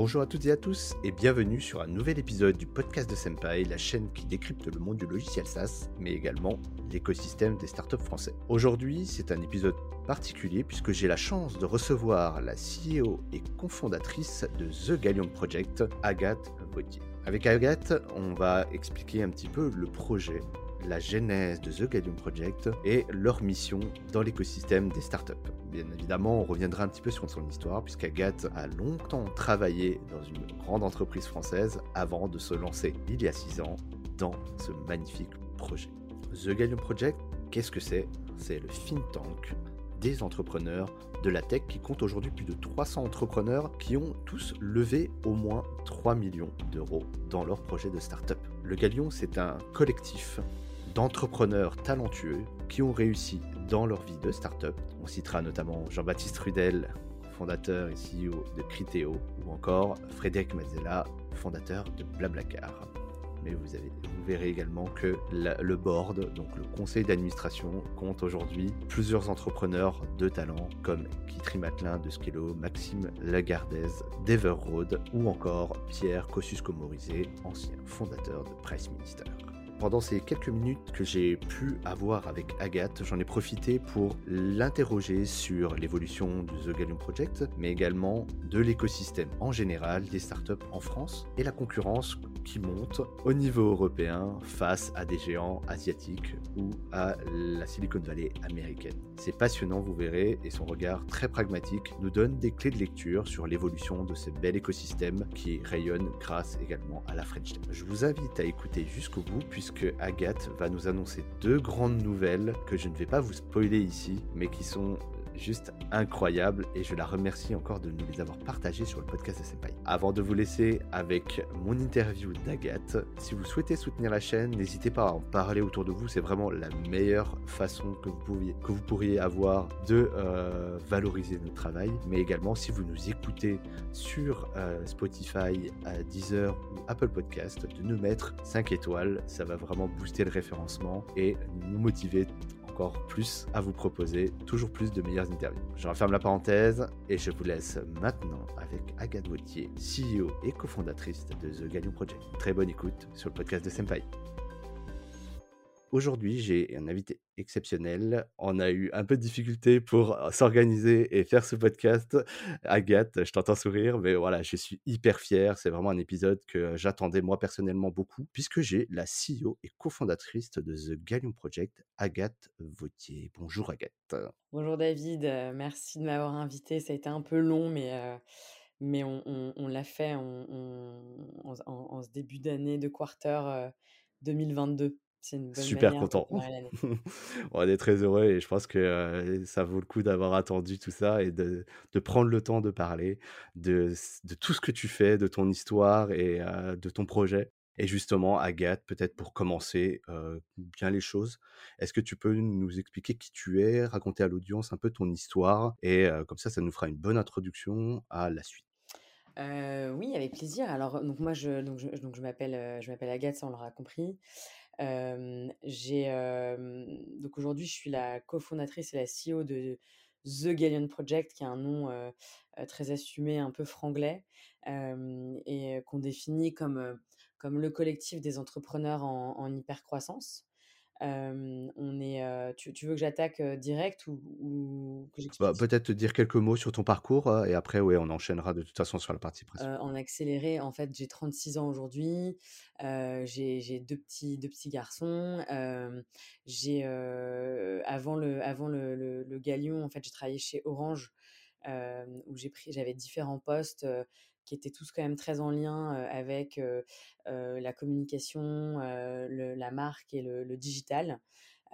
Bonjour à toutes et à tous et bienvenue sur un nouvel épisode du podcast de Senpai, la chaîne qui décrypte le monde du logiciel SaaS, mais également l'écosystème des startups français. Aujourd'hui, c'est un épisode particulier puisque j'ai la chance de recevoir la CEO et cofondatrice de The Gallium Project, Agathe Vautier. Avec Agathe, on va expliquer un petit peu le projet, la genèse de The Gallium Project et leur mission dans l'écosystème des startups. Bien évidemment, on reviendra un petit peu sur son histoire, puisqu'Agathe a longtemps travaillé dans une grande entreprise française avant de se lancer il y a 6 ans dans ce magnifique projet. The Gallium Project, qu'est-ce que c'est? C'est le think tank des entrepreneurs de la tech qui compte aujourd'hui plus de 300 entrepreneurs qui ont tous levé au moins 3 millions d'euros dans leur projet de start-up. Le Galion, c'est un collectif d'entrepreneurs talentueux qui ont réussi dans leur vie de start-up. On citera notamment Jean-Baptiste Rudel, fondateur et CEO de Criteo, ou encore Frédéric Mazzella, fondateur de Blablacar. Mais vous, verrez également que le board, donc le conseil d'administration, compte aujourd'hui plusieurs entrepreneurs de talent comme Kitri Matelin de Skello, Maxime Lagardez d'Everroad ou encore Pierre Kosciusko-Morizet, ancien fondateur de Price Minister. Pendant ces quelques minutes que j'ai pu avoir avec Agathe, j'en ai profité pour l'interroger sur l'évolution du The Gallium Project, mais également de l'écosystème en général des startups en France et la concurrence qui monte au niveau européen face à des géants asiatiques ou à la Silicon Valley américaine. C'est passionnant, vous verrez, et son regard très pragmatique nous donne des clés de lecture sur l'évolution de ce bel écosystème qui rayonne grâce également à la French Tech. Je vous invite à écouter jusqu'au bout puisque Agathe va nous annoncer deux grandes nouvelles que je ne vais pas vous spoiler ici, mais qui sont juste incroyable et je la remercie encore de nous les avoir partagés sur le podcast de Senpai. Avant de vous laisser avec mon interview d'Agathe, si vous souhaitez soutenir la chaîne, n'hésitez pas à en parler autour de vous, c'est vraiment la meilleure façon que vous, pourriez avoir de euh, valoriser notre travail, mais également si vous nous écoutez sur euh, Spotify, Deezer ou Apple Podcast, de nous mettre 5 étoiles, ça va vraiment booster le référencement et nous motiver plus à vous proposer toujours plus de meilleures interviews. Je referme la parenthèse et je vous laisse maintenant avec Agathe Wautier, CEO et cofondatrice de The Gallion Project. Très bonne écoute sur le podcast de Senpai. Aujourd'hui, j'ai un invité exceptionnel. On a eu un peu de difficulté pour s'organiser et faire ce podcast. Agathe, je t'entends sourire, mais voilà, je suis hyper fier. C'est vraiment un épisode que j'attendais moi personnellement beaucoup, puisque j'ai la CEO et cofondatrice de The Gallium Project, Agathe Vautier. Bonjour Agathe. Bonjour David, merci de m'avoir invité. Ça a été un peu long, mais, mais on, l'a fait en, ce début d'année de quarter 2022. Super content. on est très heureux et je pense que ça vaut le coup d'avoir attendu tout ça et de, de, prendre le temps de parler de, de, tout ce que tu fais, de ton histoire et de ton projet. Et justement, Agathe, peut-être pour commencer bien les choses, est-ce que tu peux nous expliquer qui tu es, raconter à l'audience un peu ton histoire et comme ça, ça nous fera une bonne introduction à la suite? oui, avec plaisir. Alors, donc moi, je, donc je, donc je m'appelle, je m'appelle Agathe, ça on l'aura compris j'ai donc aujourd'hui, je suis la cofondatrice et la CEO de The Galleon Project, qui est un nom très assumé, un peu franglais, et qu'on définit comme, comme le collectif des entrepreneurs en, en hyper on est, tu, veux que j'attaque direct ou, que bah, Peut-être te dire quelques mots sur ton parcours et après, ouais, on enchaînera de toute façon sur la partie principale. en accéléré, en fait, j'ai 36 ans aujourd'hui. j'ai deux petits, deux petits garçons. j'ai avant le, avant le, le, Galion, en fait, j'ai travaillé chez Orange où j'ai pris, j'avais différents postes qui étaient tous quand même très en lien avec la communication, la marque et le, digital.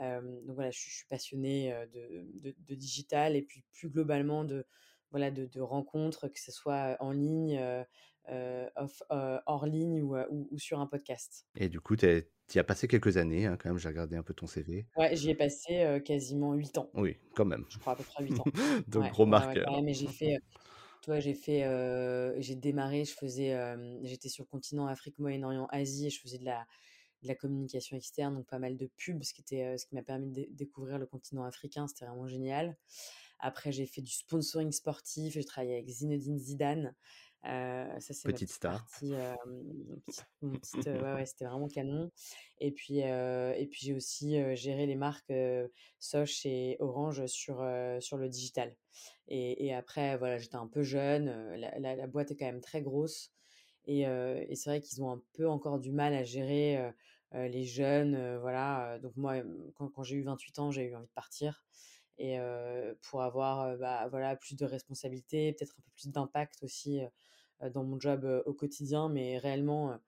donc voilà, je, suis passionnée de, de, digital et puis plus globalement de, voilà, de, rencontres, que ce soit en ligne, off, hors ligne ou, ou, sur un podcast. Et du coup, tu y as passé quelques années, hein, quand même, j'ai regardé un peu ton CV. Ouais, j'y ai passé quasiment 8 ans. Oui, quand même. Je crois à peu près 8 ans. Donc, gros marqueur. mais j'ai fait, toi, j'ai fait, j'ai démarré, je faisais, j'étais sur le continent Afrique, Moyen-Orient, Asie, et je faisais de la, communication externe, donc pas mal de pubs, ce qui, était, ce qui m'a permis de découvrir le continent africain. C'était vraiment génial. Après, j'ai fait du sponsoring sportif. J'ai travaillé avec Zinedine Zidane. Ça, c'est petite star. ouais, c'était vraiment canon. Et puis, et puis j'ai aussi géré les marques Soch et Orange sur, sur le digital. Et, et après, voilà, j'étais un peu jeune. La, la, boîte est quand même très grosse. Et, et c'est vrai qu'ils ont un peu encore du mal à gérer les jeunes. voilà. Donc moi, quand, quand j'ai eu 28 ans, j'ai eu envie de partir et pour avoir bah, voilà, plus de responsabilités, peut-être un peu plus d'impact aussi dans mon job au quotidien, mais réellement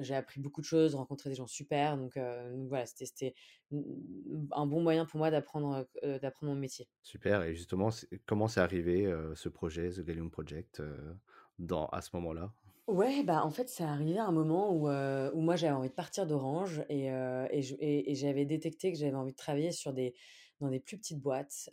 j'ai appris beaucoup de choses, rencontré des gens super, donc, voilà, c'était un bon moyen pour moi d'apprendre d'apprendre mon métier. Super, et justement, comment c'est arrivé ce projet, The Gallium Project, dans, à ce moment-là? Ouais, bah en fait, c'est arrivé à un moment où, où moi j'avais envie de partir d'Orange et, et, et j'avais détecté que j'avais envie de travailler sur des, dans des plus petites boîtes.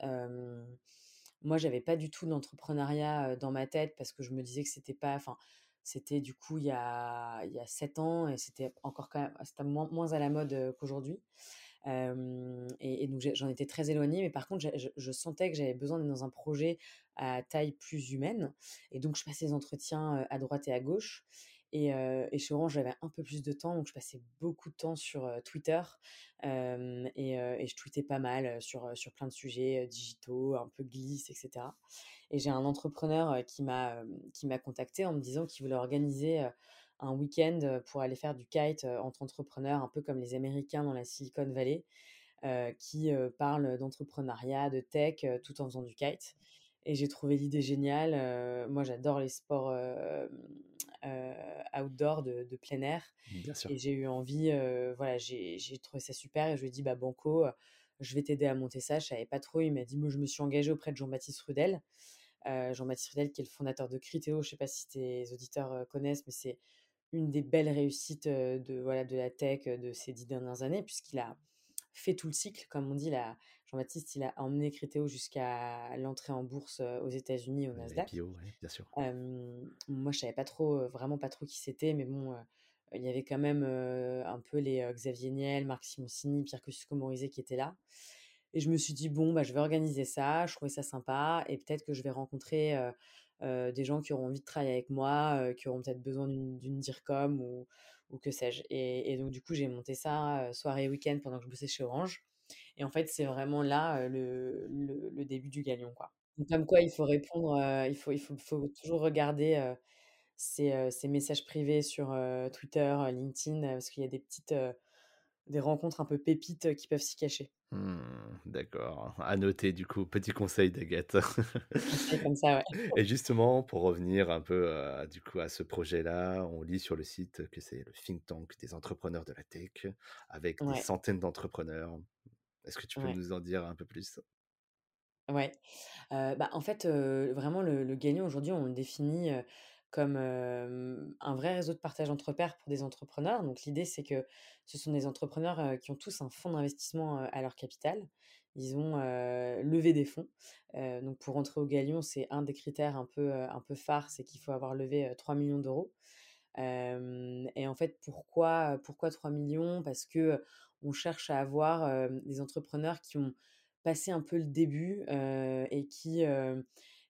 Moi, j'avais pas du tout d'entrepreneuriat dans ma tête parce que je me disais que c'était pas, enfin, c'était du coup il y a il y a sept ans et c'était encore quand même, c'était moins, à la mode qu'aujourd'hui. et, donc j'en étais très éloignée, mais par contre, je, je sentais que j'avais besoin d'être dans un projet à taille plus humaine. Et donc, je passais des entretiens à droite et à gauche. Et, et, chez Orange, j'avais un peu plus de temps, donc je passais beaucoup de temps sur Twitter et, je tweetais pas mal sur, sur plein de sujets digitaux, un peu glisse, etc. Et j'ai un entrepreneur qui m'a contacté en me disant qu'il voulait organiser un week-end pour aller faire du kite entre entrepreneurs, un peu comme les Américains dans la Silicon Valley, qui parlent d'entrepreneuriat, de tech, tout en faisant du kite. Et j'ai trouvé l'idée géniale. moi, j'adore les sports outdoor de, plein air. Bien sûr. Et j'ai eu envie, voilà, j'ai trouvé ça super. Et je lui ai dit, bah, Banco, je vais t'aider à monter ça. Je savais pas trop. Il m'a dit, moi, je me suis engagée auprès de Jean-Baptiste Rudel. Jean-Baptiste Rudel, qui est le fondateur de Criteo. Je sais pas si tes auditeurs connaissent, mais c'est une des belles réussites de, voilà, de la tech de ces dix dernières années, puisqu'il a fait tout le cycle, comme on dit. Jean-Baptiste, il a emmené Criteo jusqu'à l'entrée en bourse aux États-Unis, au Nasdaq. bien sûr. moi, je savais pas trop, vraiment pas trop qui c'était, mais bon, il y avait quand même un peu les Xavier Niel, Marc Simoncini, Pierre Kosciusko-Morizet qui étaient là. Et je me suis dit, bon, bah, je vais organiser ça, je trouvais ça sympa, et peut-être que je vais rencontrer des gens qui auront envie de travailler avec moi, qui auront peut-être besoin d'une DIRCOM ou, ou que sais-je. Et, donc, du coup, j'ai monté ça soirée et week-end pendant que je bossais chez Orange. Et en fait, c'est vraiment là le, le, début du galion, quoi. Donc, comme quoi, il faut répondre, il, faut, il faut, faut, toujours regarder ces, ces, messages privés sur Twitter, LinkedIn, parce qu'il y a des petites des rencontres un peu pépites qui peuvent s'y cacher. Mmh, d'accord. À noter, du coup, petit conseil d'Agathe. C'est comme ça, ouais. Et justement, pour revenir un peu du coup, à ce projet-là, on lit sur le site que c'est le think tank des entrepreneurs de la tech, avec des centaines d'entrepreneurs. Est-ce que tu peux nous en dire un peu plus? Ouais. bah, en fait, vraiment, le, le gagnant aujourd'hui, on le définit comme un vrai réseau de partage entre pairs pour des entrepreneurs. Donc l'idée, c'est que ce sont des entrepreneurs qui ont tous un fonds d'investissement à leur capital. Ils ont levé des fonds. donc pour rentrer au Galion, c'est un des critères un peu, un peu phares, c'est qu'il faut avoir levé 3 millions d'euros. et en fait, pourquoi, pourquoi 3 millions? Parce que on cherche à avoir des entrepreneurs qui ont passé un peu le début et qui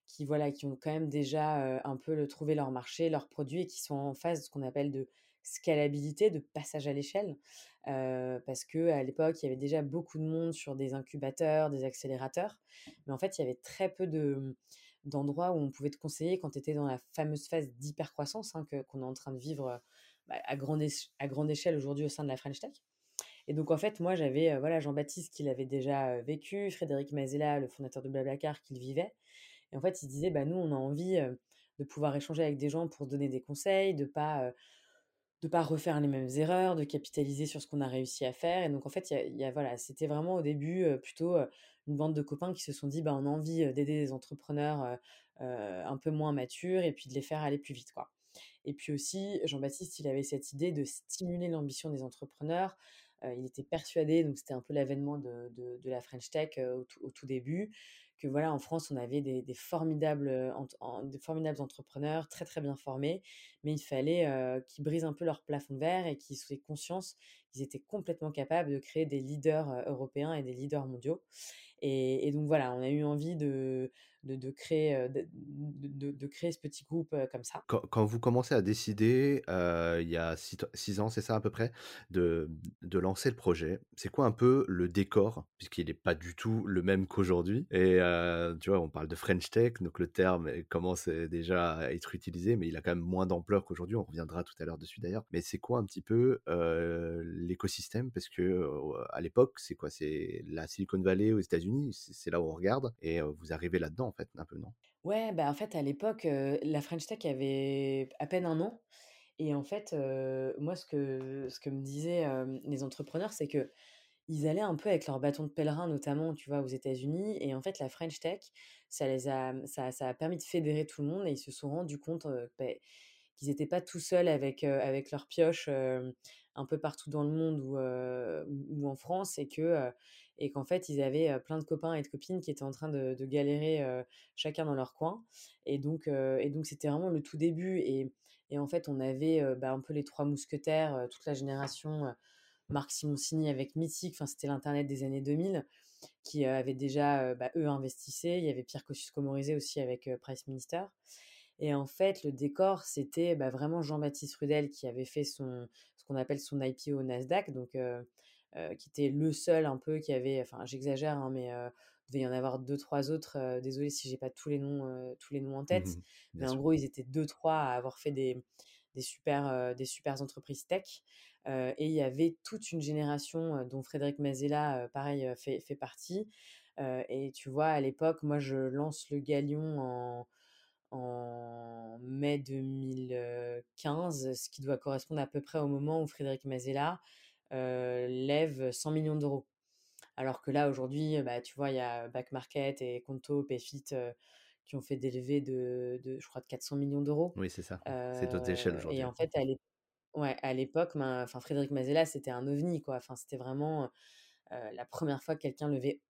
qui voilà qui ont quand même déjà un peu trouvé leur marché, leurs produits et qui sont en phase de ce qu'on appelle de scalabilité, de passage à l'échelle, parce que à l'époque il y avait déjà beaucoup de monde sur des incubateurs, des accélérateurs, mais en fait il y avait très peu de d'endroits où on pouvait te conseiller quand tu étais dans la fameuse phase d'hypercroissance hein, qu'on est en train de vivre bah, à, grande à grande échelle aujourd'hui au sein de la French Tech. Et donc en fait moi j'avais voilà Jean-Baptiste qui l'avait déjà vécu, Frédéric Mazella, le fondateur de Blablacar qui le vivait, et en fait, il disait, bah, nous, on a envie de pouvoir échanger avec des gens pour donner des conseils, de pas de pas refaire les mêmes erreurs, de capitaliser sur ce qu'on a réussi à faire. Et donc, en fait, y a, voilà, c'était vraiment au début plutôt une bande de copains qui se sont dit, bah, on a envie d'aider des entrepreneurs un peu moins matures et puis de les faire aller plus vite, quoi. Et puis aussi, Jean-Baptiste, il avait cette idée de stimuler l'ambition des entrepreneurs. Il était persuadé, donc c'était un peu l'avènement de, la French Tech au, tout début, que voilà, en France, on avait des, formidables, des formidables entrepreneurs très très bien formés, mais il fallait qu'ils brisent un peu leur plafond de verre et qu'ils soient conscience ils étaient complètement capables de créer des leaders européens et des leaders mondiaux. Et, donc voilà, on a eu envie de, créer, ce petit groupe comme ça. Quand, vous commencez à décider, il y a six, ans, c'est ça à peu près, de, lancer le projet, c'est quoi un peu le décor, puisqu'il n'est pas du tout le même qu'aujourd'hui Et tu vois, on parle de French Tech, donc le terme commence déjà à être utilisé, mais il a quand même moins d'ampleur qu'aujourd'hui, on reviendra tout à l'heure dessus d'ailleurs. Mais c'est quoi un petit peu l'écosystème Parce que à l'époque, c'est quoi? C'est la Silicon Valley aux États-Unis, c'est là où on regarde, et vous arrivez là-dedans fait, un peu, non? Ouais, bah, en fait, à l'époque, la French Tech avait à peine un an. Et en fait, moi, ce que, ce que me disaient les entrepreneurs, c'est que ils allaient un peu avec leur bâton de pèlerin, notamment, tu vois, aux États-Unis. Et en fait, la French Tech, ça les a, ça, ça a permis de fédérer tout le monde et ils se sont rendus compte bah, qu'ils n'étaient pas tout seuls avec, avec leur pioche un peu partout dans le monde ou, en France et que et qu'en fait, ils avaient plein de copains et de copines qui étaient en train de, galérer chacun dans leur coin. Et donc, et donc c'était vraiment le tout début. Et, et en fait, on avait bah, un peu les trois mousquetaires, toute la génération Marc Simoncini avec Mythique, enfin, c'était l'Internet des années 2000, qui avait déjà, bah, eux, investissé. Il y avait Pierre Kosciusko-Morizet aussi avec Price Minister. Et en fait, le décor, c'était bah, vraiment Jean-Baptiste Rudel qui avait fait son, ce qu'on appelle son IPO au Nasdaq. Donc, euh, qui était le seul un peu qui avait, enfin j'exagère, hein, mais euh, il devait y en avoir deux trois autres. Désolé si j'ai pas tous les noms, tous les noms en tête, mmh mais en gros ils étaient deux trois à avoir fait des, des super, des super entreprises tech. et il y avait toute une génération dont Frédéric Mazella, pareil, fait, fait partie. et tu vois, à l'époque, moi, je lance le Galion en, en mai 2015, ce qui doit correspondre à peu près au moment où Frédéric Mazella lève 100 millions d'euros. Alors que là, aujourd'hui, bah, tu vois, il y a Back Market et Conto, Payfit qui ont fait des levées de, de, je crois, de 400 millions d'euros. Oui, c'est ça. c'est d'autres échelles aujourd'hui. Et en fait, à l'époque, ouais, Frédéric Mazella, c'était un ovni, quoi. Enfin, c'était vraiment la première fois que quelqu'un levait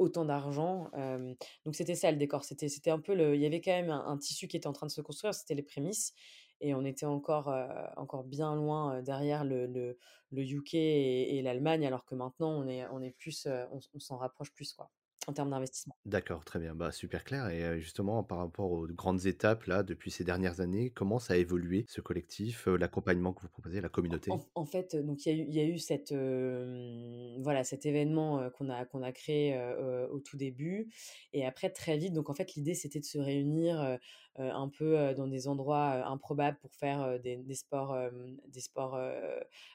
autant d'argent. donc c'était ça le décor. C'était c'était un peu le. Il y avait quand même un, tissu qui était en train de se construire. C'était les prémices et on était encore encore bien loin derrière le, le, le UK et, l'Allemagne, alors que maintenant on est on est plus on s'en rapproche plus quoi en termes d'investissement. D'accord, très bien, bah, super clair. Et justement, par rapport aux grandes étapes là, depuis ces dernières années, comment ça a évolué ce collectif, l'accompagnement que vous proposez, la communauté? en, fait, donc il y, y, a eu cette, voilà, cet événement qu'on a, qu'on a créé au tout début. Et après, très vite, donc en fait, l'idée c'était de se réunir un peu dans des endroits improbables pour faire des, des, sports, des sports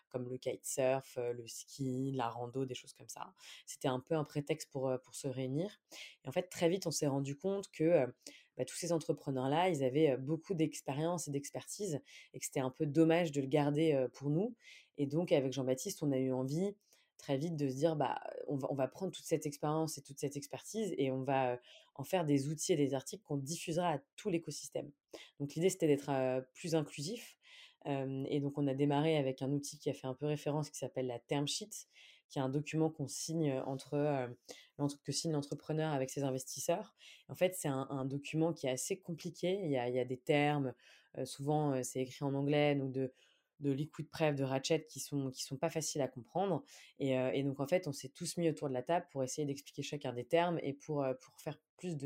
comme le kitesurf, le ski, la rando, des choses comme ça. C'était un peu un prétexte pour, pour se réunir. Et en fait, très vite, on s'est rendu compte que bah, tous ces entrepreneurs-là, ils avaient beaucoup d'expérience et d'expertise et que c'était un peu dommage de le garder pour nous. Et donc, avec Jean-Baptiste, on a eu envie très vite de se dire bah on va, on va prendre toute cette expérience et toute cette expertise et on va en faire des outils et des articles qu'on diffusera à tout l'écosystème. Donc l'idée c'était d'être plus inclusif et donc, on a démarré avec un outil qui a fait un peu référence qui s'appelle la term sheet, qui est un document qu'on signe entre que signe l'entrepreneur avec ses investisseurs. En fait, c'est un, document qui est assez compliqué. Il y a, il y a des termes, souvent c'est écrit en anglais, de liquid pref, de ratchet qui sont qui sont pas faciles à comprendre. Et, et donc en fait, on s'est tous mis autour de la table pour essayer d'expliquer chacun des termes et pour pour faire plus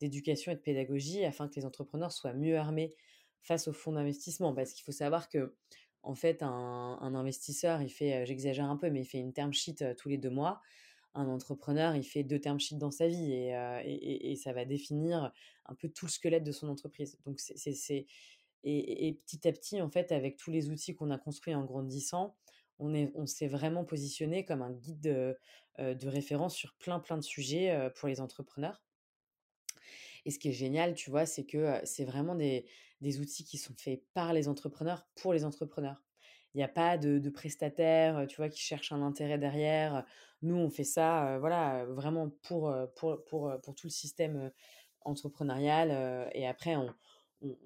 d'éducation et de pédagogie afin que les entrepreneurs soient mieux armés face au fonds d'investissement. Parce qu'il faut savoir que, en fait, un, investisseur, il fait, j'exagère un peu, mais il fait une term sheet tous les deux mois. Un entrepreneur, il fait deux term sheets dans sa vie et, et, ça va définir un peu tout le squelette de son entreprise. Donc, c'est. Et, petit à petit, en fait, avec tous les outils qu'on a construits en grandissant, on, est, on s'est vraiment positionné comme un guide de, de référence sur plein, plein de sujets pour les entrepreneurs. Et ce qui est génial, tu vois, c'est que c'est vraiment des, des outils qui sont faits par les entrepreneurs pour les entrepreneurs. Il n'y a pas de, de prestataires, tu vois, qui cherchent un intérêt derrière. Nous, on fait ça, voilà, vraiment pour, pour, pour, pour, tout le système entrepreneurial. et après, on,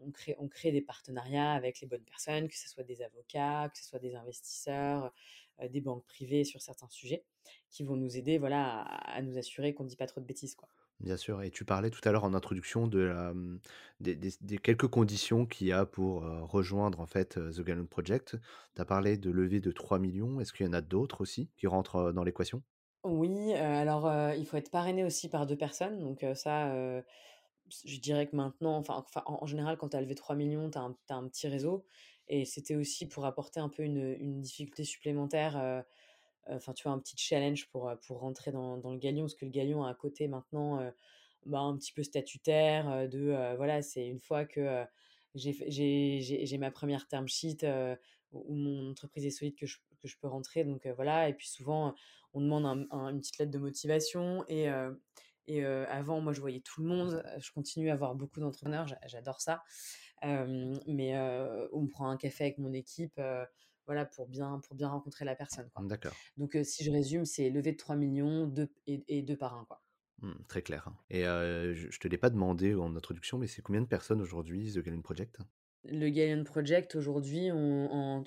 on, crée, on crée des partenariats avec les bonnes personnes, que ce soit des avocats, que ce soit des investisseurs, des banques privées sur certains sujets, qui vont nous aider, voilà, à, à nous assurer qu'on ne dit pas trop de bêtises, quoi. Bien sûr et tu parlais tout à l'heure en introduction de la, mmh, des des des quelques conditions qu'il y a pour, heu, rejoindre en fait, heu, The Galion Project. Tu as parlé de levée de 3 000 000. Est-ce qu'il y en a d'autres aussi qui rentrent, dans l'équation? Oui, alors, il faut être parrainé aussi par 2 personnes donc ça, je dirais que maintenant enfin en général quand tu as levé 3 000 000, tu as un petit réseau et c'était aussi pour apporter un peu une, difficulté supplémentaire, heu heu, enfin tu vois un petit challenge pour, heu, pour rentrer dans le Galion. Parce que le Galion a un côté maintenant, bah, un petit peu statutaire, de, voilà, c'est une fois que, j'ai ma 1re term sheet, où mon entreprise est solide que je peux rentrer donc voilà et puis souvent, on demande un un une petite lettre de motivation et et avant moi je voyais tout le monde, je continue à voir beaucoup d'entrepreneurs, j'a j'adore ça. Mais heu, on prend un café avec mon équipe, voilà pour bien pour bien rencontrer la personne. D'accord. Donc si je résume, c'est levée de 3 000 000, 2 et et 2 parrains, quoi. Mmh, très clair et heu, je je te l'ai pas demandé en introduction, mais c'est combien de personnes aujourd'hui The Galion Project? Le Galion Project aujourd'hui, on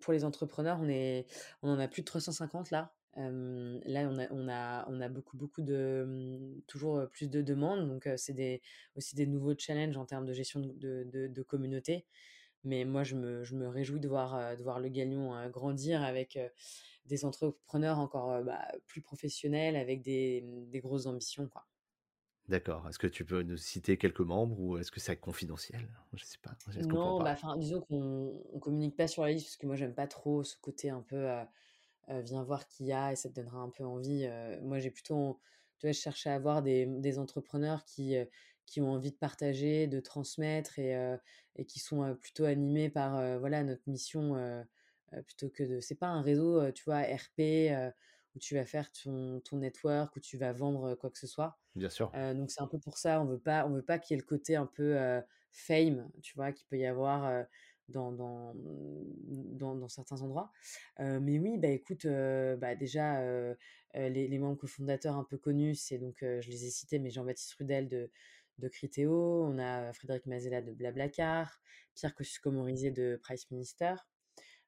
pour les entrepreneurs, on est on en a plus de 350 là. Là, on a on a on a beaucoup, beaucoup de, toujours, plus de demandes donc c'est des aussi des nouveaux challenges en termes de gestion de de de de communauté. Mais moi, je me je me réjouis de voir, heu, de voir le Galion, grandir avec, des entrepreneurs encore, bah, plus professionnels avec des, mmh, des grosses ambitions, quoi. D'accord. Est-ce que tu peux nous citer quelques membres ou est-ce que c'est confidentiel? Je sais pas, Non, bah, disons qu'on on communique pas sur la liste parce que moi j'aime pas trop ce côté un peu, heu, viens voir qui y a et ça te donnera un peu envie, heu, moi j'ai plutôt tu vois, je cherche à avoir des, des entrepreneurs qui, heu, qui ont envie de partager, de transmettre et et qui sont, plutôt animés par, voilà notre mission, plutôt que de c'est pas un réseau, tu vois, RP, où tu vas faire ton ton network, où tu vas vendre, quoi que ce soit. Bien sûr. Donc c'est un peu pour ça, on veut pas on veut pas qu'il y ait le côté un peu, fame, tu vois, qu'il peut y avoir, dans mmh, dans dans certains endroits. Mais oui, bah, écoute, bah, déjà, les les membres cofondateurs un peu connus, c'est donc, je les ai cités, mais Jean-Baptiste Rudel de de Criteo, on a Frédéric Mazella de BlaBlaCar, Pierre Kosciusko-Morizet de Price Minister.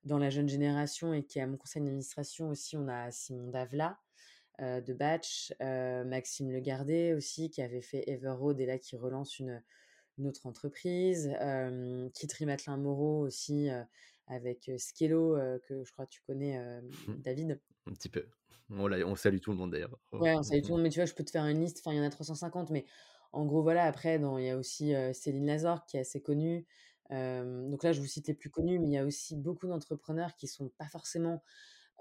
Dans la jeune génération et qui est à mon conseil d'administration aussi, on a Simon Davelas, heu, de Batch, heu, Maxime Legardet aussi qui avait fait Everroad et là qui relance une, une autre entreprise. Hem, Kitry Mateloin-Moreau aussi, avec, Skello, que je crois tu connais, hem, David? Un petit peu. On salue tout le monde d'ailleurs. Ouais, on mmh salue tout le monde, mais tu vois, je peux te faire une liste, enfin il y en a 350 mais en gros voilà, après il y a aussi, Céline Lazorque qui est assez connue. Donc là, je vous cite les plus connus, mais il y a aussi beaucoup d'entrepreneurs qui sont pas forcément,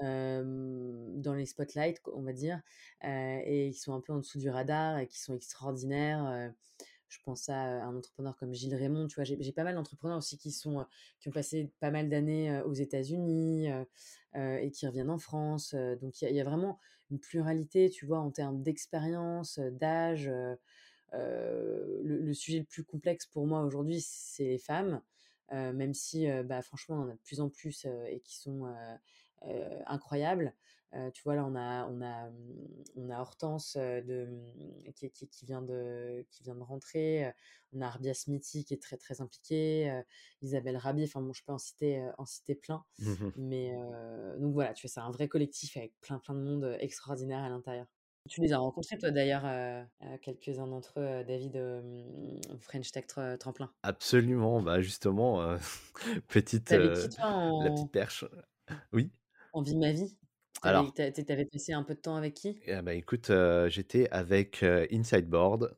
dans les spotlights on va dire, et qui sont un peu en dessous du radar et qui sont extraordinaires, je pense à, un entrepreneur comme Gilles Raymond, tu vois? J'ai pas mal d'entrepreneurs aussi qui sont, qui ont passé pas mal d'années, aux États-Unis, et qui reviennent en France, donc il y a vraiment une pluralité, tu vois, en termes d'expérience, d'âge, le sujet le plus complexe pour moi aujourd'hui, c'est les femmes, même si, bah, franchement, on en a de plus en plus, et qui sont, incroyables. Heu, tu vois, là, on a on a, mmh, on a Hortense, de, mmh, qui qui qui vient de qui vient de rentrer, on a Arbia Smiti qui est très, très impliquée, Isabelle Rabier, enfin bon, je peux en citer, en citer plein. Mmh mh. Mais donc voilà, tu vois, c'est un vrai collectif avec plein, plein de monde, extraordinaire à l'intérieur. Tu les as rencontrés toi d'ailleurs, quelques-uns d'entre eux, David, French Tech Tre Tremplin? Absolument, bah, justement, petite, la petite perche? Oui? en vie ma vie? Alors tu as tu avais passé un peu de temps avec qui? Eh bah, écoute, j'étais avec, heu, Insideboard,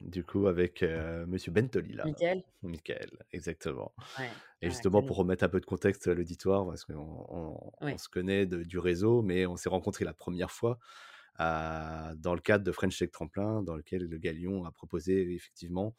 du coup avec, heu, monsieur Bentolila. Mickaël? Mickaël, exactement Ouais, et ah justement pour remettre un peu de contexte à l'auditoire parce qu'on on on Ouais. se connaît de du réseau, mais on s'est rencontrés la 1re fois, à dans le cadre de French Tech Tremplin, dans lequel le Galion a proposé effectivement,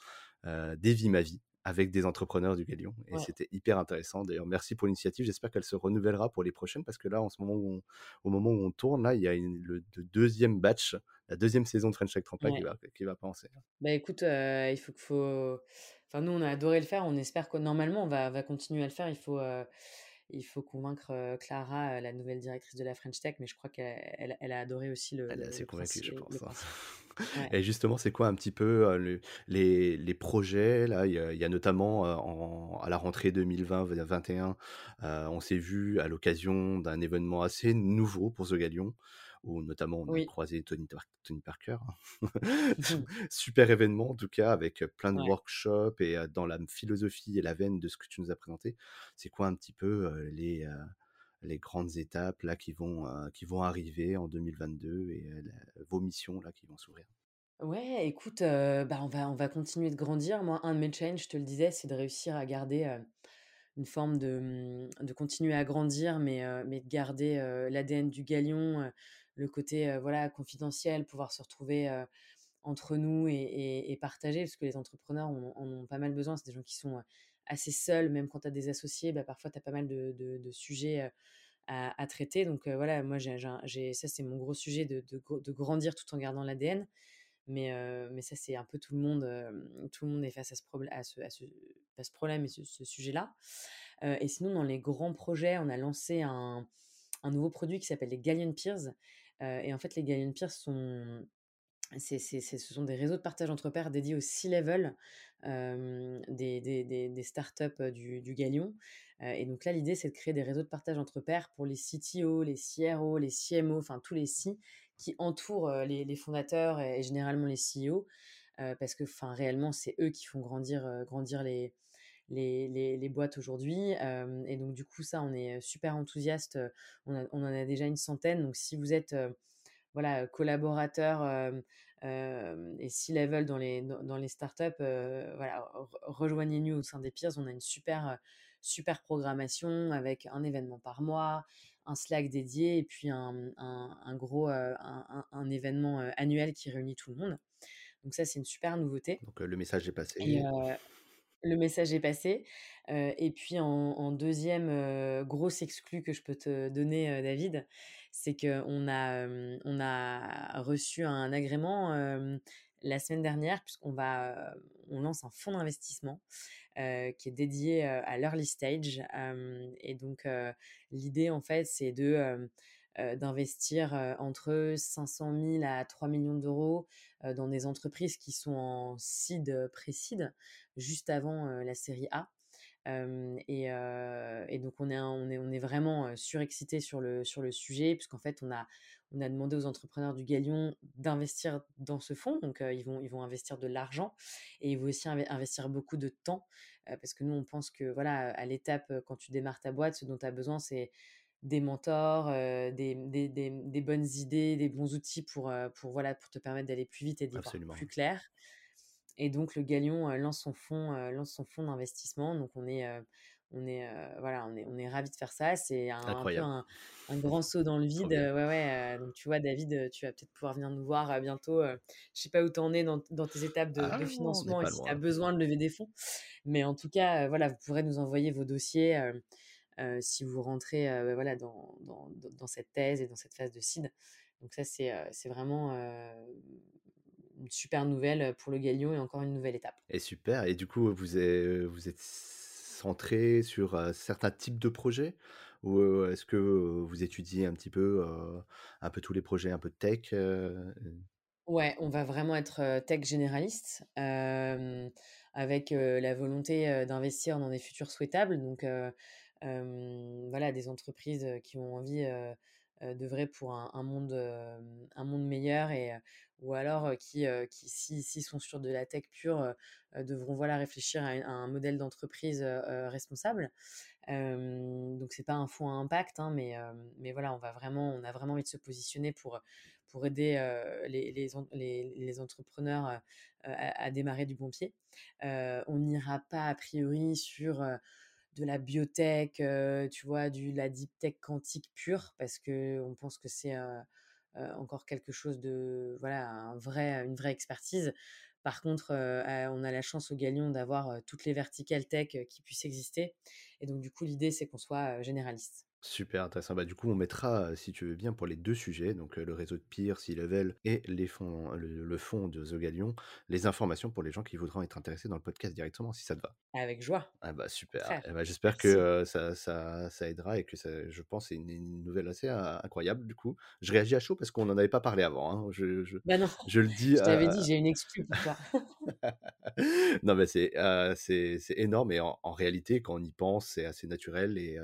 heu, des vies ma vie avec des entrepreneurs du Galion et Ouais. c'était hyper intéressant. D'ailleurs, merci pour l'initiative, j'espère qu'elle se renouvellera pour les prochaines parce que là, en ce moment où on au moment où on tourne là, il y a une le de 2e batch, la 2e saison de French Tech Tremplin qui Ouais. va qui va commencer. Bah, écoute, heu, il faut qu'il faut enfin nous, on a adoré le faire, on espère que normalement on va va continuer à le faire. Il faut, il faut convaincre, heu, Clara, la nouvelle directrice de la French Tech, mais je crois qu'elle elle elle a adoré aussi le Elle est assez convaincue, je pense, hein. Ouais. et justement, c'est quoi un petit peu, le les les projets là? Il y a il y a notamment, en à la rentrée 2020-2021, heu, on s'est vus à l'occasion d'un événement assez nouveau pour The Galion. où notamment on a croisé Tony, Tony Parker. Super événement en tout cas, avec plein de Ouais. workshops et dans la philosophie et la veine de ce que tu nous as présenté. C'est quoi un petit peu les, les grandes étapes là qui vont, qui vont arriver en 2022 et vos missions là qui vont s'ouvrir? Ouais, écoute, heu, bah, on va on va continuer de grandir. Moi, un de mes challenges, je te le disais, c'est de réussir à garder, heu, une forme de, mmh, de continuer à grandir, mais, mais de garder, l'ADN du Galion, le côté, voilà, confidentiel, pouvoir se retrouver, entre nous et et partager. Parce que les entrepreneurs en en ont pas mal besoin. C'est des gens qui sont, assez seuls, même quand tu as des associés, bah, parfois tu as pas mal de de sujets, à à traiter. Donc, voilà, moi j'ai j'ai ça, c'est mon gros sujet de de grandir tout en gardant l'ADN. Mais, mais ça, c'est un peu tout le monde, tout le monde est face à ce prob à ce à ce à ce problème et ce sujet-là. Et sinon, dans les grands projets, on a lancé un un nouveau produit qui s'appelle les Galleon Peers. Et en fait, les Galleon Peers sont ce sont des réseaux de partage entre pairs dédiés au C-level, des startups, du Galion. Et donc là, l'idée, c'est de créer des réseaux de partage entre pairs pour les CTO, les CRO, les CMO, enfin tous les C qui entourent, les fondateurs et généralement les CEO. Parce que, enfin, réellement, c'est eux qui font grandir, grandir les boîtes aujourd'hui. Et donc du coup, ça, on est super enthousiastes, on on en a déjà une centaine. Donc si vous êtes, voilà, collaborateur, hem, hem, et C-level dans les dans les startups, heu, voilà, re rejoignez-nous au sein des Peers. On a une super, super programmation avec un événement par mois, un Slack dédié et puis un un un gros, un événement, annuel qui réunit tout le monde. Donc ça, c'est une super nouveauté. Donc, le message est passé. Le message est passé. Et puis en 2e, heu, grosse exclu que je peux te donner, David, c'est qu'on a, on a reçu un agrément, la semaine dernière puisqu'on va, on lance un fonds d'investissement, qui est dédié, à l'early stage. Et donc, l'idée, en fait, c'est de, d'investir, entre 500 000 à 3 millions d'euros, heu, dans des entreprises qui sont en seed, pré-seed, juste avant, la série A. Et donc on est vraiment surexcités sur le sujet puisqu'en fait, on a demandé aux entrepreneurs du Galion d'investir dans ce fonds. Donc, ils vont investir de l'argent et ils vont aussi investir beaucoup de temps. Parce que nous, on pense que, voilà, à l'étape, quand tu démarres ta boîte, ce dont tu as besoin, c'est des mentors, heu, des des des des bonnes idées, des bons outils pour, heu, pour voilà, pour te permettre d'aller plus vite et d'y voir plus clair. Et donc le Galion, lance son fonds, lance son fonds d'investissement. Donc on est, on est, voilà, on est on est ravis de faire ça. C'est un peu Incroyable. un un grand saut dans le vide. Ouais, ouais, donc tu vois, David, tu vas peut-être pouvoir venir nous voir bientôt. Je sais pas où tu en es dans dans tes étapes de Ah, de financement et si tu as besoin de lever des fonds. Mais en tout cas, voilà, vous pourrez nous envoyer vos dossiers, heu, si vous rentrez, bah, voilà, dans dans dans cette thèse et dans cette phase de seed. Donc ça, c'est, c'est vraiment, une super nouvelle pour le Galion et encore une nouvelle étape. Et super. Et du coup, vous êtes vous êtes centrés sur, certains types de projets? Ou, est-ce que vous étudiez un petit peu, un peu tous les projets un peu tech? Ouais, on va vraiment être, tech généraliste, avec, la volonté, d'investir dans des futurs souhaitables. Donc, voilà, des entreprises, qui ont envie, d'œuvrer pour un un monde, un monde meilleur et ou alors, qui, qui si sont sur de la tech pure, devront, voilà, réfléchir à un modèle d'entreprise, responsable. Hem, donc c'est pas un fonds à impact, hein, mais, mais voilà, on va vraiment on a vraiment envie de se positionner pour, pour aider, les les entrepreneurs, à à démarrer du bon pied. on n'ira pas a priori sur, de la biotech, tu vois, du la deep tech quantique pure parce qu'on pense que c'est, encore quelque chose de voilà, un vrai une vraie expertise. Par contre, on a la chance au Galion d'avoir, toutes les verticales tech qui puissent exister et donc du coup, l'idée, c'est qu'on soit, généraliste. Super intéressant. Bah, du coup, on mettra, si tu veux bien, pour les 2 sujets, donc le réseau de Peers, C-level et les fonds le le fonds de The Galion, les informations pour les gens qui voudront être intéressés dans le podcast directement, si ça te va? Avec joie. Ah bah, super. Et bah, j'espère Merci. que, ça ça ça aidera et que ça je pense, c'est une une nouvelle assez incroyable du coup. Je réagis à chaud parce qu'on n'en avait pas parlé avant, hein. Je je Bah, non, je le dis, je t'avais dit, j'ai une pour toi. non, mais c'est, heu, c'est c'est énorme et en en réalité, quand on y pense, c'est assez naturel et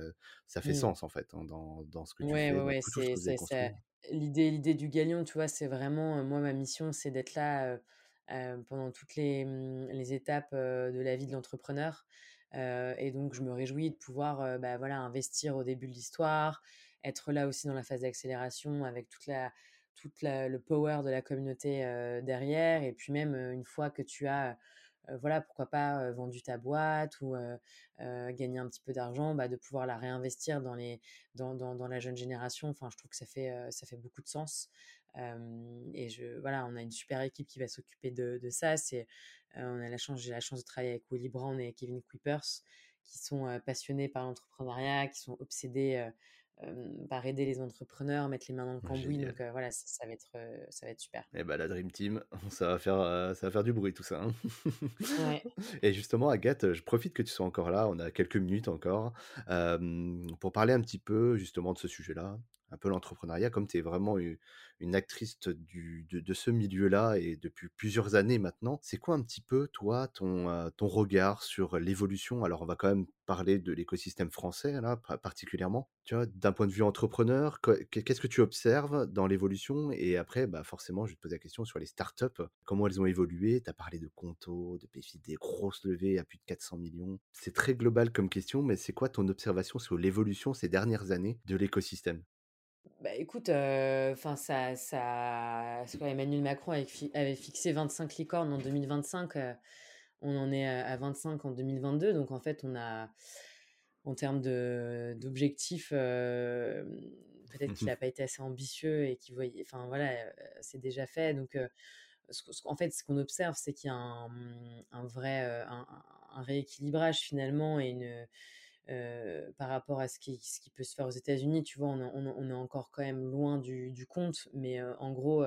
ça fait Mmh. sens, en fait, hein, dans dans ce que tu Ouais, fais, ouais, ouais, c'est L'idée l'idée du galion, tu vois, c'est vraiment, heu, moi, ma mission, c'est d'être là, heu, pendant toutes les, mmh, les étapes, de la vie de l'entrepreneur, et donc je me réjouis de pouvoir, heu, bah, voilà, investir au début de l'histoire, être là aussi dans la phase d'accélération avec toute la toute la le power de la communauté, derrière et puis même, une fois que tu as, voilà, pourquoi pas, vendu ta boîte ou gagné un petit peu d'argent, bah, de pouvoir la réinvestir dans les dans dans la jeune génération. Enfin, je trouve que ça fait, ça fait beaucoup de sens. Et je voilà, on a une super équipe qui va s'occuper de de ça. C'est, on a la chance j'ai la chance de travailler avec Willy Brown et Kevin Kuipers qui sont, passionnés par l'entrepreneuriat, qui sont obsédés, par aider les entrepreneurs, mettre les mains dans le cambouis donc voilà, ça ça va être, ça va être super. Et bah, la dream team, ça va faire, ça va faire du bruit tout ça, hein. Ouais. Et justement Agathe, je profite que tu sois encore là, on a quelques minutes encore, pour parler un petit peu justement de ce sujet-là, un peu l'entrepreneuriat. Comme tu es vraiment une actrice de ce milieu-là et depuis plusieurs années maintenant, c'est quoi un petit peu toi ton, heu, ton regard sur l'évolution? Alors on va quand même parler de l'écosystème français là, pa particulièrement. Tu vois, d'un point de vue entrepreneur, que qu'est qu'est-ce que tu observes dans l'évolution? Et après, bah, forcément, je te poser la question sur les startups, comment elles ont évolué? Tu as parlé de Conto, de Payfit, des grosses levées à plus de 400 000 000. C'est très global comme question, mais c'est quoi ton observation sur l'évolution ces dernières années de l'écosystème? Bah, écoute, heu, enfin ça ça Emmanuel Macron avait fi avait fixé 25 licornes en 2025, heu, on en est à à 25 en 2022 donc en fait on a en termes de d'objectifs, peut-être qu'il a pas été assez ambitieux et qu'il voyait enfin voilà, c'est déjà fait donc ce qu'en fait, ce qu'on observe, c'est qu'il y a un, mmh, un vrai, un rééquilibrage finalement et une, heu, par rapport à ce qui peut se faire aux États-Unis, tu vois? On est encore quand même loin du compte, mais heu, en gros,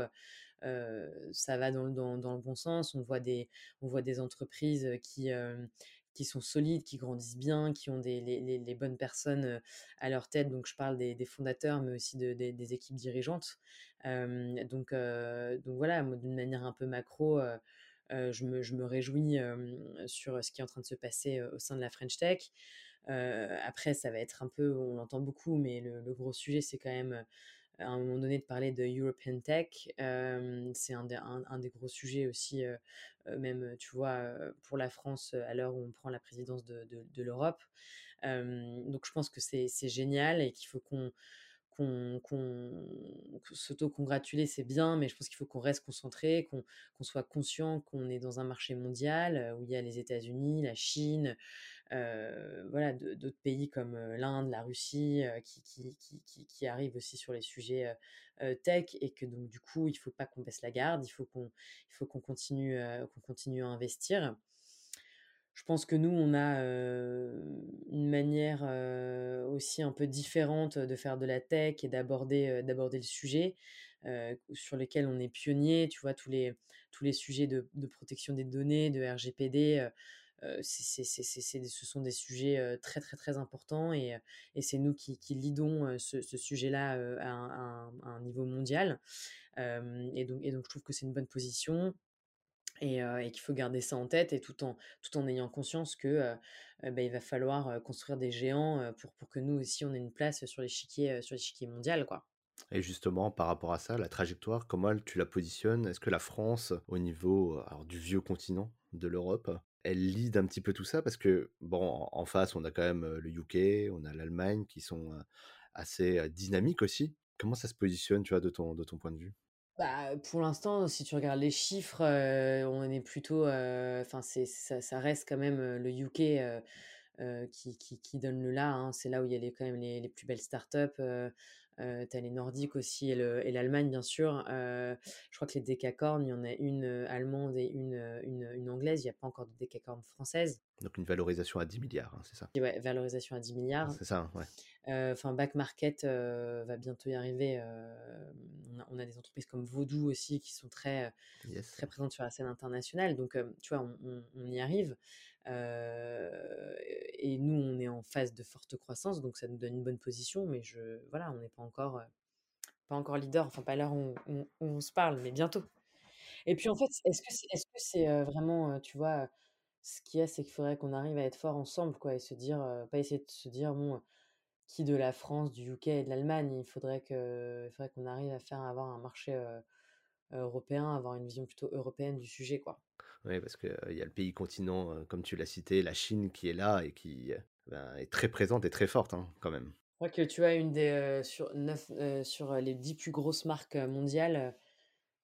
heu, ça va dans le bon sens. On voit des entreprises, qui, sont solides, qui grandissent bien, qui ont des les bonnes personnes, à leur tête. Donc je parle des fondateurs, mais aussi de des équipes dirigeantes. Donc voilà, d'une manière un peu macro, je me réjouis, sur ce qui est en train de se passer, au sein de la French Tech. Heu, après ça va être un peu on l'entend beaucoup, mais le gros sujet, c'est quand même, heu, à un moment donné de parler de European Tech. Hem, c'est un un un des gros sujets aussi, même, tu vois, pour la France, à l'heure où on prend la présidence de l'Europe. Donc je pense que c'est génial et qu'il faut qu'on qu'on s'auto-congratuler, c'est bien, mais je pense qu'il faut qu'on reste concentré, qu'on soit conscient qu'on est dans un marché mondial, où il y a les États-Unis, la Chine, voilà, de d'autres pays comme, heu, l'Inde, la Russie, heu, qui qui qui qui arrivent aussi sur les sujets, tech et que donc du coup, il faut pas qu'on baisse la garde, il faut qu'on continue, continue à investir. Je pense que nous, on a, une manière, aussi un peu différente de faire de la tech et d'aborder, le sujet, sur lesquels on est pionnier. Tu vois? Tous les tous les sujets de de protection des données, de RGPD, ce sont des sujets, très, très, très importants et c'est nous qui qui leadons, heu, ce sujet-là, à un niveau mondial. Et donc je trouve que c'est une bonne position et qu'il faut garder ça en tête et tout en tout en ayant conscience que, heu, bah, il va falloir, construire des géants, pour que nous aussi on ait une place sur l'échiquier, sur l'échiquier mondial, quoi. Et justement, par rapport à ça, la trajectoire, comment tu la positionnes? Est-ce que la France, au niveau, du vieux continent de l'Europe, elle lead un petit peu tout ça? Parce que bon, en face, on a quand même, le UK, on a l'Allemagne qui sont, assez, dynamiques aussi. Comment ça se positionne, tu vois, de ton de ton point de vue? Bah, pour l'instant, si tu regardes les chiffres, on est plutôt, enfin c'est ça reste quand même, le UK, qui qui donne le là, hein. C'est là où il y a quand même les les plus belles startups, heu, tu as les Nordiques aussi et le et l'Allemagne bien sûr. Je crois que les décacorns, il y en a une, allemande et une, une, une anglaise. Il y a pas encore de décacorn française. Donc une valorisation à 10 000 hein, c'est ça? Et ouais, valorisation à 10 000 C'est ça? Ouais. Enfin Back Market, va bientôt y arriver, on a on a des entreprises comme Voodoo aussi qui sont très, Yes. très présentes sur la scène internationale donc tu vois, on on on y arrive, heu et nous, on est en phase de forte croissance donc ça nous donne une bonne position mais je voilà, on n'est pas encore, heu, pas encore leader, enfin pas à l'heure où on se parle mais bientôt et puis en fait, est-ce que c'est heu, vraiment, tu vois, ce qu'il y a, c'est qu'il faudrait qu'on arrive à être fort ensemble quoi et se dire, pas essayer de se dire: «Bon, qui de la France, du UK et de l'Allemagne. Il faudrait qu'on arrive à faire avoir un marché euh, européen, avoir une vision plutôt européenne du sujet, quoi. Oui, parce qu'il il y a le pays continent, euh, comme tu l'as cité, la Chine qui est là et qui euh, ben, est très présente et très forte hein, quand même. Je crois que tu as une des euh, sur neuf, euh, sur les dix plus grosses marques euh, mondiales, euh,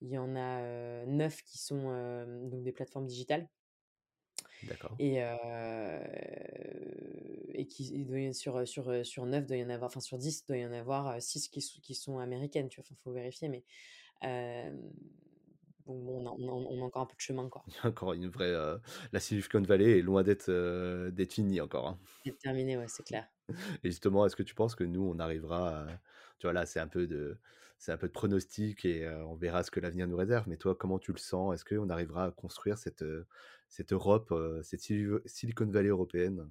il y en a euh, neuf qui sont euh, donc des plateformes digitales D'accord. et euh, et qui il doit y- sur sur euh, sur 9 doit y en avoir, enfin sur 10 doit y en avoir euh, 6 qui sont qui sont américaines, tu vois. Enfin, faut vérifier, mais euh, bon, bon, on a, on a- on a encore un peu de chemin, quoi. Il y a encore une vraie. euh, la Silicon Valley est loin d'être euh, finie encore. hein. C'est terminé, ouais, c'est clair. Et justement, est-ce que tu penses que nous, on arrivera à... Tu vois, là, c'est un peu de, c'est un peu de pronostic et euh, on verra ce que l'avenir nous réserve. Mais toi, comment tu le sens? Est-ce qu'on arrivera à construire cette, cette Europe, cette Sil- Silicon Valley européenne,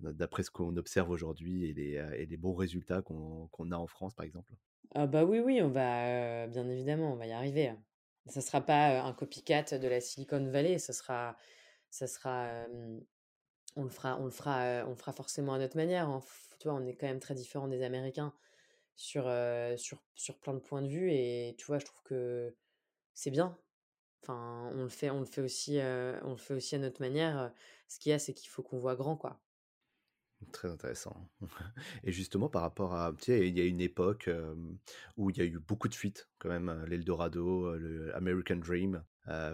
d'après ce qu'on observe aujourd'hui et les, et les bons résultats qu'on qu'on a en France, par exemple? Ah bah oui, oui, on va, bien évidemment, on va y arriver. hein. Ça sera pas un copycat de la Silicon Valley, ça sera, ça sera, on le fera, on le fera, on le fera forcément à notre manière. hein. F- Tu vois, on est quand même très différent des Américains sur, sur, sur plein de points de vue et tu vois, je trouve que c'est bien. Enfin, on le fait, on le fait aussi, on le fait aussi à notre manière. Ce qu'il y a, c'est qu'il faut qu'on voit grand, quoi. Très intéressant. Et justement, par rapport à, tu sais, il y a une époque euh, où il y a eu beaucoup de fuites, quand même, euh, l'Eldorado, euh, le American Dream,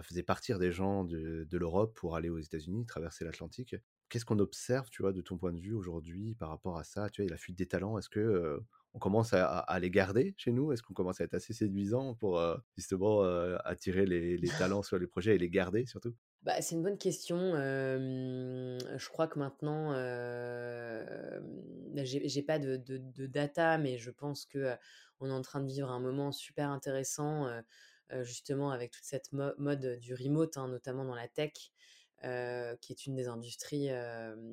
faisait partir des gens de, l'Europe pour aller aux États-Unis, traverser l'Atlantique. Qu'est-ce qu'on observe, tu vois, de ton point de vue aujourd'hui par rapport à ça, tu vois, la fuite des talents Est-ce que on commence à, les garder chez nous? Est-ce qu'on commence à être assez séduisant pour justement attirer les, les talents sur les projets et les garder surtout? Bah, c'est une bonne question. je crois que maintenant, j'ai pas de data, mais je pense que, heu, on est en train de vivre un moment super intéressant, justement avec toute cette mo mode du remote, hein, notamment dans la tech, qui est une des industries,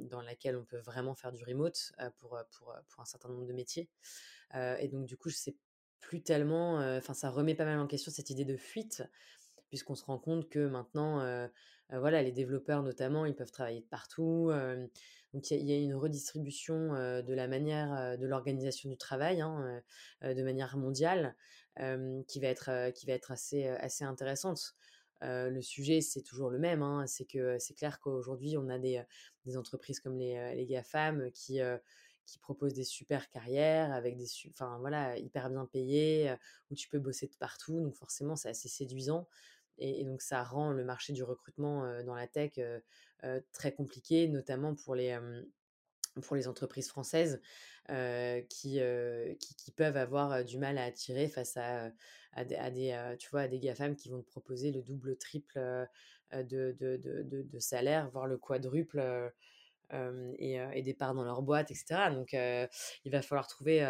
dans laquelle on peut vraiment faire du remote, pour, un certain nombre de métiers. Et donc du coup, je sais plus tellement, enfin ça remet pas mal en question cette idée de fuite, puisqu'on se rend compte que maintenant, heu heu, voilà, les développeurs notamment, ils peuvent travailler de partout, hem, donc il y a une redistribution, de la manière, de l'organisation du travail, hein, de manière mondiale, qui va être, qui va être assez, assez intéressante. Le sujet, c'est toujours le même, hein, c'est que c'est clair qu'aujourd'hui, on a des, des entreprises comme les, les GAFAM qui, qui proposent des super carrières avec des enfin voilà, hyper bien payées, heu, où tu peux bosser de partout, donc forcément, c'est assez séduisant et donc ça rend le marché du recrutement, dans la tech, très compliqué, notamment pour les, pour les entreprises françaises, qui, qui peuvent avoir, du mal à attirer face à, à des tu vois, à des GAFAM qui vont te proposer le double, triple, de de de salaire, voire le quadruple, et des parts dans leur boîte et cetera donc il va falloir trouver,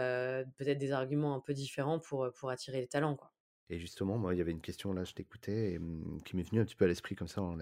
peut-être des arguments un peu différents pour, pour attirer les talents, quoi. Et justement, moi, il y avait une question là, je t'écoutais, mmh, qui m'est venue un petit peu à l'esprit comme ça. On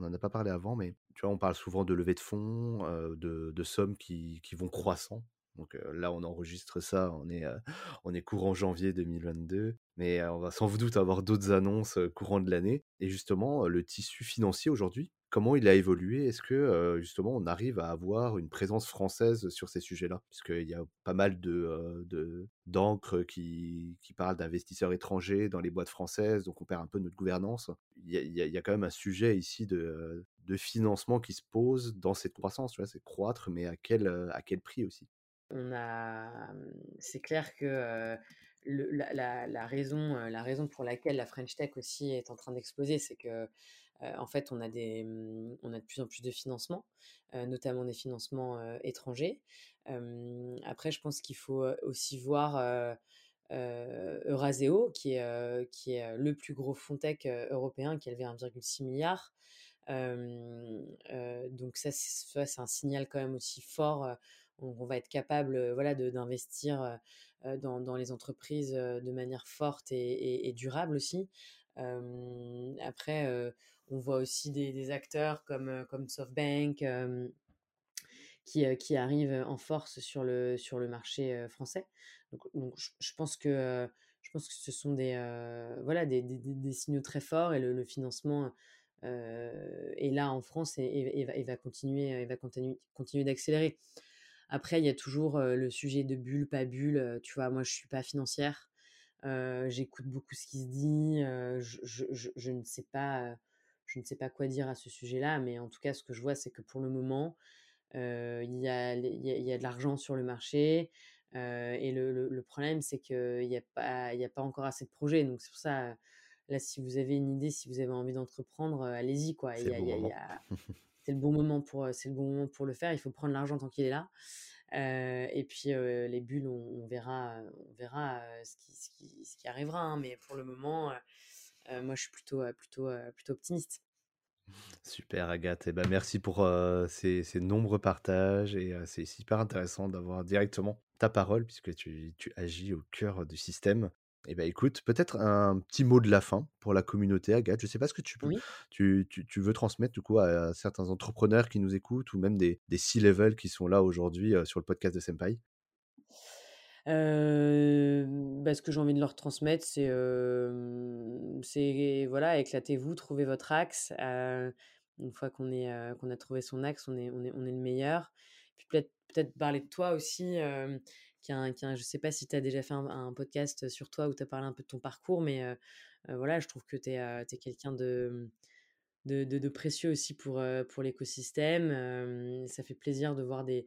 n'en a pas parlé avant, mais tu vois, on parle souvent de levée de fonds, euh, de, sommes qui, qui vont croissant. Donc euh, là, on enregistre ça, on est, euh, on est courant janvier 2022, mais on va sans doute avoir d'autres annonces courant de l'année. Et justement, le tissu financier aujourd'hui, comment il a évolué? Est-ce que justement, on arrive à avoir une présence française sur ces sujets-là? Puisqu'il y a pas mal de, de- d'encre qui, qui parle d'investisseurs étrangers dans les boîtes françaises, donc on perd un peu notre gouvernance. Il y a, quand même un sujet ici de, de financement qui se pose dans cette croissance, c'est croître, mais à quel, à quel prix aussi? On a, mmh, c'est clair que, la la la raison, la raison pour laquelle la French Tech aussi est en train d'exploser, c'est que, en fait, on a des, mmh, on a de plus en plus de financements, notamment des financements, étrangers. Après, je pense qu'il faut, aussi voir, Eurazeo qui est, le plus gros fonds tech, européen qui a levé 1,6 Hem, heu, donc ça, c'est un signal quand même aussi fort, on on va être capable, voilà, d'investir, dans les entreprises, de manière forte et durable aussi. Après, on voit aussi des acteurs comme, comme SoftBank, qui, qui arrivent, en force sur le sur le marché, français. Donc je pense que, je pense que ce sont des, voilà, des des signaux très forts et le financement, heu, est là en France et et et va et va continuer, et continuer d'accélérer. Après, il y a toujours le sujet de bulle, pas bulle. tu vois, moi, je suis pas financière. J'écoute beaucoup ce qui se dit. Je, ne sais pas, je ne sais pas quoi dire à ce sujet-là, mais en tout cas, ce que je vois, c'est que pour le moment, il y, a, y, a, de l'argent sur le marché. et le, problème, c'est qu'il n'y a, pas, a pas encore assez de projets. Donc, c'est pour ça, là, si vous avez une idée, si vous avez envie d'entreprendre, allez-y. quoi. C'est le, bon moment pour, c'est le bon moment pour le faire. Il faut prendre l'argent tant qu'il est là. Et puis les bulles, on, verra, on verra ce, qui, ce, qui, ce, qui, arrivera. Hein, mais pour le moment, moi, je suis plutôt, plutôt, plutôt optimiste. Super Agathe, eh ben, merci pour ces, ces, nombreux partages et c'est super intéressant d'avoir directement ta parole puisque tu, tu, agis au cœur du système. Eh ben écoute, peut-être un petit mot de la fin pour la communauté, Agathe. Je ne sais pas ce que tu peux, tu, tu, veux transmettre du coup à, certains entrepreneurs qui nous écoutent ou même des, des C-level qui sont là aujourd'hui sur le podcast de Senpai? Bah, ce que j'ai envie de leur transmettre, c'est c'est voilà, éclatez-vous, trouvez votre axe. une fois qu'on a trouvé son axe, on est on est on est le meilleur. Puis peut-être peut-être parler de toi aussi. Qui a, qui a, je sais pas si tu as déjà fait un, podcast sur toi où tu as parlé un peu de ton parcours, mais voilà, je trouve que tu es, quelqu'un de, de, de, précieux aussi pour, pour l'écosystème. ça fait plaisir de voir des,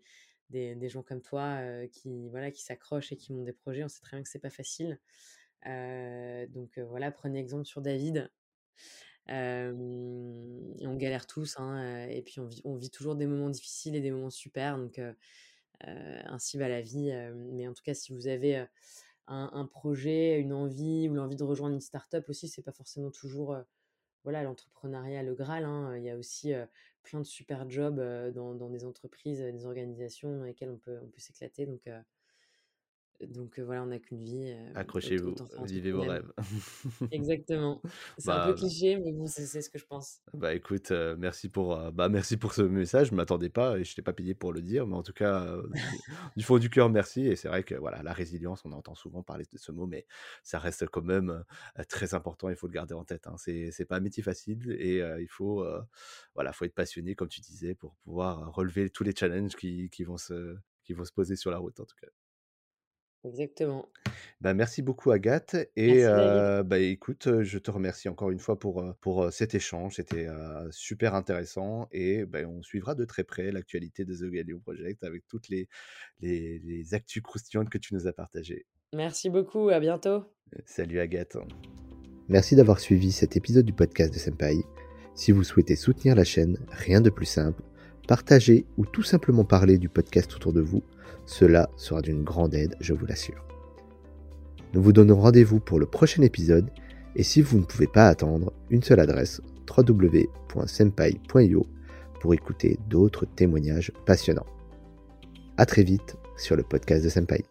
des, gens comme toi qui voilà qui s'accrochent et qui montent des projets. On sait très bien que c'est pas facile. donc voilà, prenez exemple sur David. on galère tous, hein, et puis on vit, on vit, toujours des moments difficiles et des moments super. Donc ainsi va la vie. mais en tout cas, si vous avez un, un, projet, une envie ou l'envie de rejoindre une start-up aussi, c'est pas forcément toujours voilà l'entrepreneuriat le Graal. Hein. Il y a aussi plein de super jobs dans, dans, des entreprises, des organisations dans lesquelles on peut, on peut s'éclater. Donc, donc voilà, on n'a qu'une vie. Accrochez-vous, vivez vos rêves. Exactement. C'est un peu bah cliché, mais bon, c'est ce que je pense. Bah écoute, merci, pour, bah, merci pour ce message. Je ne m'attendais pas et je t'ai pas payé pour le dire, mais en tout cas, du fond du cœur, merci. Et c'est vrai que voilà, la résilience, on entend souvent parler de ce mot, mais ça reste quand même très important. Il faut le garder en tête. Hein. C'est pas un métier facile et il faut, voilà, faut être passionné, comme tu disais, pour pouvoir relever tous les challenges qui, qui, vont se, qui vont se poser sur la route, en tout cas. Exactement. Bah, merci beaucoup Agathe et bah, écoute, je te remercie encore une fois pour, pour cet échange. C'était super intéressant et bah, on suivra de très près l'actualité de The Galileo Project avec toutes les, les, les actus croustillantes que tu nous as partagées. Merci beaucoup, à bientôt. Salut Agathe. Merci d'avoir suivi cet épisode du podcast de Senpai. Si vous souhaitez soutenir la chaîne, rien de plus simple, partagez ou tout simplement parler du podcast autour de vous cela sera d'une grande aide, je vous l'assure. Nous vous donnons rendez-vous pour le prochain épisode et si vous ne pouvez pas attendre, une seule adresse www.senpai.io pour écouter d'autres témoignages passionnants. A très vite sur le podcast de Senpai.